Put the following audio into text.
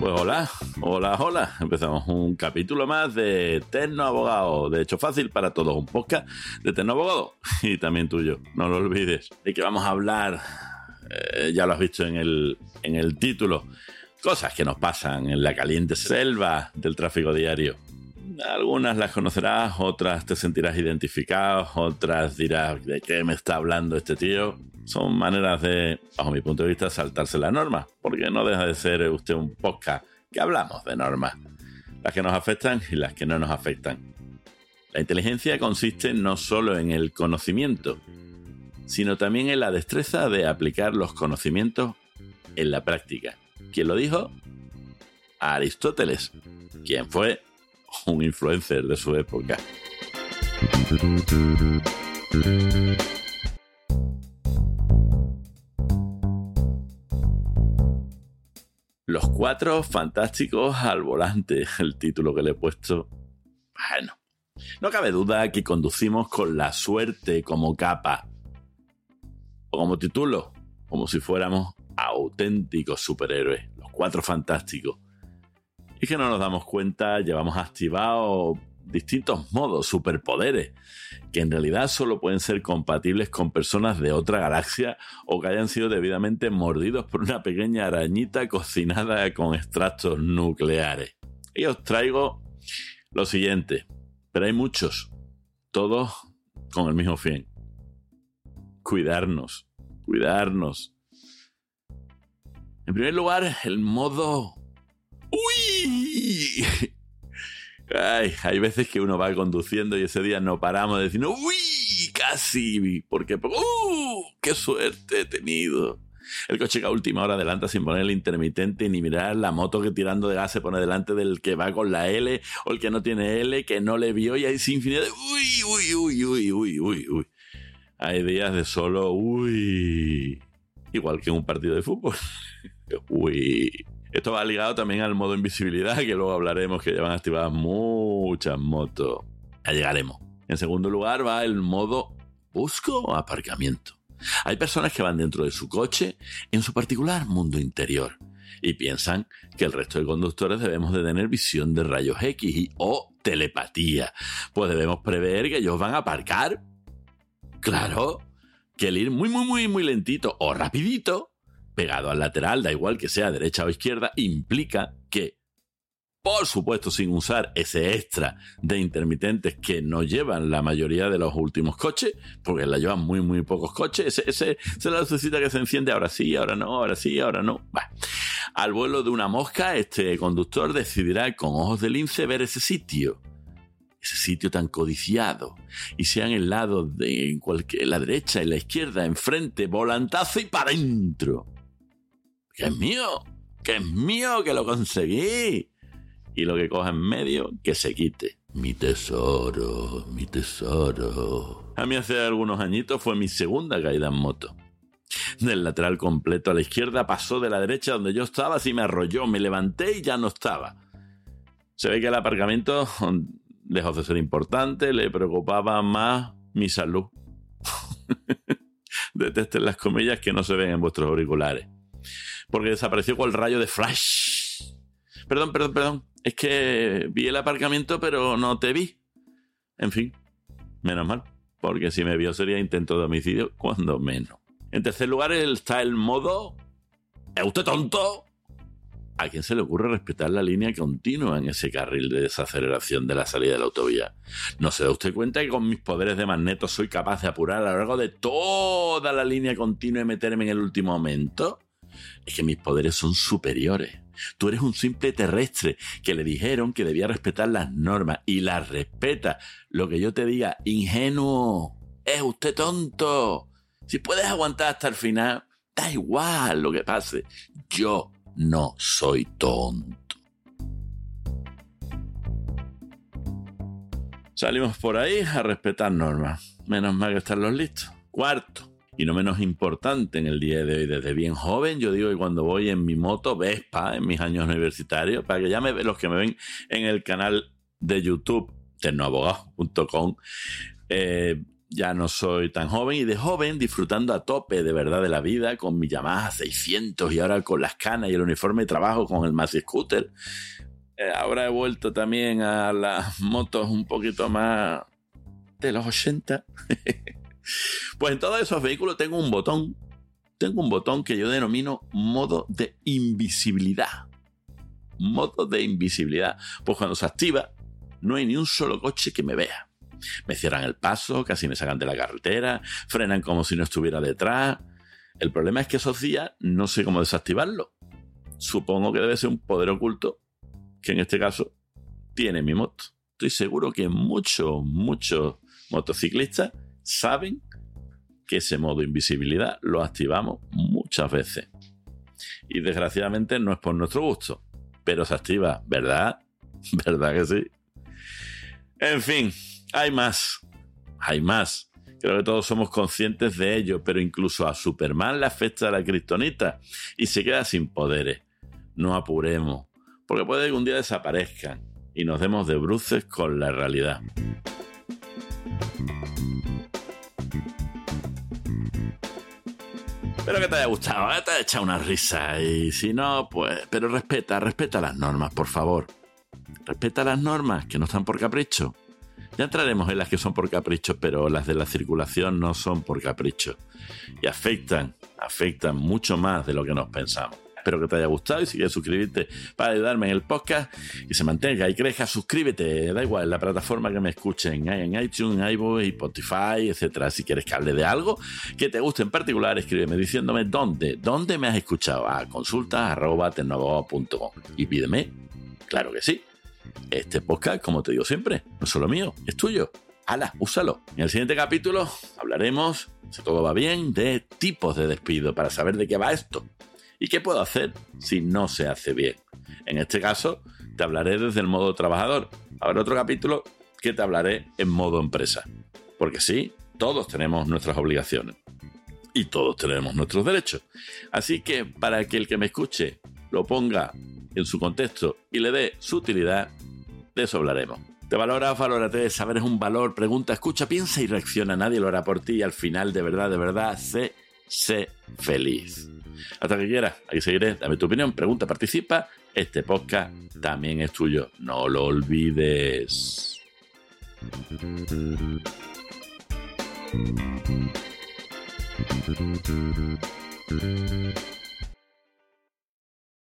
Pues hola, hola, hola. Empezamos un capítulo más de Tecno Abogado. De hecho, fácil para todos. Un podcast de Tecno Abogado y también tuyo. No lo olvides. De que vamos a hablar, eh, ya lo has visto en el, en el título, cosas que nos pasan en la caliente selva del tráfico diario. Algunas las conocerás, otras te sentirás identificado, otras dirás de qué me está hablando este tío. Son maneras de, bajo mi punto de vista, saltarse la norma, porque no deja de ser usted un podcast que hablamos de normas, las que nos afectan y las que no nos afectan. La inteligencia consiste no solo en el conocimiento, sino también en la destreza de aplicar los conocimientos en la práctica. ¿Quién lo dijo? Aristóteles, quien fue un influencer de su época. Los cuatro fantásticos al volante, el título que le he puesto. Bueno, no cabe duda que conducimos con la suerte como capa. O como título, como si fuéramos auténticos superhéroes, los cuatro fantásticos. Y que no nos damos cuenta, llevamos activados distintos modos, superpoderes, que en realidad solo pueden ser compatibles con personas de otra galaxia o que hayan sido debidamente mordidos por una pequeña arañita cocinada con extractos nucleares. Y os traigo lo siguiente, pero hay muchos, todos con el mismo fin. Cuidarnos, cuidarnos. En primer lugar, el modo... ¡Uy! Ay, hay veces que uno va conduciendo y ese día no paramos de decir, uy, casi, porque, ¡uh! ¡Qué suerte he tenido! El coche que a última hora adelanta sin poner el intermitente ni mirar la moto que tirando de gas se pone delante del que va con la L o el que no tiene L, que no le vio y hay infinidad de uy, uy, uy, uy, uy, uy, uy. Hay días de solo uy. Igual que en un partido de fútbol. uy. Esto va ligado también al modo invisibilidad, que luego hablaremos que llevan activadas muchas motos. Ya llegaremos. En segundo lugar va el modo busco o aparcamiento. Hay personas que van dentro de su coche en su particular mundo interior y piensan que el resto de conductores debemos de tener visión de rayos X y, o telepatía. Pues debemos prever que ellos van a aparcar. Claro, que el ir muy, muy, muy, muy lentito o rapidito pegado al lateral, da igual que sea derecha o izquierda, implica que, por supuesto, sin usar ese extra de intermitentes que no llevan la mayoría de los últimos coches, porque la llevan muy, muy pocos coches, ese, ese, esa la lucecita que se enciende ahora sí, ahora no, ahora sí, ahora no. Al vuelo de una mosca, este conductor decidirá con ojos de lince ver ese sitio ese sitio tan codiciado, y sean el lado de cualquier, la derecha y la izquierda, enfrente, volantazo y para adentro que es mío, que es mío, que lo conseguí. Y lo que coja en medio, que se quite. Mi tesoro, mi tesoro. A mí hace algunos añitos fue mi segunda caída en moto. Del lateral completo a la izquierda pasó de la derecha donde yo estaba, así me arrolló, me levanté y ya no estaba. Se ve que el aparcamiento, lejos de ser importante, le preocupaba más mi salud. Detesten las comillas que no se ven en vuestros auriculares porque desapareció con el rayo de flash. Perdón, perdón, perdón. Es que vi el aparcamiento, pero no te vi. En fin, menos mal, porque si me vio sería intento de homicidio, cuando menos. En tercer lugar está el modo... ¿Es usted tonto? ¿A quién se le ocurre respetar la línea continua en ese carril de desaceleración de la salida de la autovía? ¿No se da usted cuenta que con mis poderes de magneto soy capaz de apurar a lo largo de toda la línea continua y meterme en el último momento? Es que mis poderes son superiores. Tú eres un simple terrestre que le dijeron que debía respetar las normas y las respeta. Lo que yo te diga, ingenuo, es usted tonto. Si puedes aguantar hasta el final, da igual lo que pase. Yo no soy tonto. Salimos por ahí a respetar normas. Menos mal que están los listos. Cuarto, y no menos importante en el día de hoy, desde bien joven, yo digo que cuando voy en mi moto Vespa, en mis años universitarios, para que ya me los que me ven en el canal de YouTube, ternoabogado.com, eh, ya no soy tan joven y de joven disfrutando a tope de verdad de la vida con mi Yamaha 600 y ahora con las canas y el uniforme de trabajo con el Maxi Scooter. Eh, ahora he vuelto también a las motos un poquito más de los 80. pues en todos esos vehículos tengo un botón. Tengo un botón que yo denomino modo de invisibilidad. Modo de invisibilidad. Pues cuando se activa, no hay ni un solo coche que me vea me cierran el paso, casi me sacan de la carretera, frenan como si no estuviera detrás. El problema es que esos días no sé cómo desactivarlo. Supongo que debe ser un poder oculto, que en este caso tiene mi moto. Estoy seguro que muchos, muchos motociclistas saben que ese modo invisibilidad lo activamos muchas veces. Y desgraciadamente no es por nuestro gusto, pero se activa, ¿verdad? ¿Verdad que sí? En fin, hay más. Hay más. Creo que todos somos conscientes de ello, pero incluso a Superman le afecta la kriptonita y se queda sin poderes. No apuremos, porque puede que un día desaparezcan y nos demos de bruces con la realidad. Espero que te haya gustado, ¿eh? te haya echado una risa y si no, pues... Pero respeta, respeta las normas, por favor. Respeta las normas, que no están por capricho. Ya entraremos en las que son por capricho, pero las de la circulación no son por capricho. Y afectan, afectan mucho más de lo que nos pensamos. Espero que te haya gustado y si quieres suscribirte para ayudarme en el podcast y se mantenga y crezca, suscríbete, da igual, en la plataforma que me escuchen, en iTunes, iVoox, Spotify, etcétera. Si quieres que hable de algo que te guste en particular, escríbeme diciéndome dónde, dónde me has escuchado, a consulta.com y pídeme, claro que sí, este podcast, como te digo siempre, no es solo mío, es tuyo. ¡Hala! Úsalo. En el siguiente capítulo hablaremos, si todo va bien, de tipos de despido para saber de qué va esto y qué puedo hacer si no se hace bien. En este caso, te hablaré desde el modo trabajador. Habrá otro capítulo que te hablaré en modo empresa. Porque sí, todos tenemos nuestras obligaciones y todos tenemos nuestros derechos. Así que para que el que me escuche lo ponga en su contexto y le dé su utilidad, de eso hablaremos. Te valoras, valórate, saber es un valor, pregunta, escucha, piensa y reacciona. Nadie lo hará por ti y al final, de verdad, de verdad, sé, sé feliz. Hasta que quieras, aquí seguiré. Dame tu opinión, pregunta, participa. Este podcast también es tuyo. No lo olvides.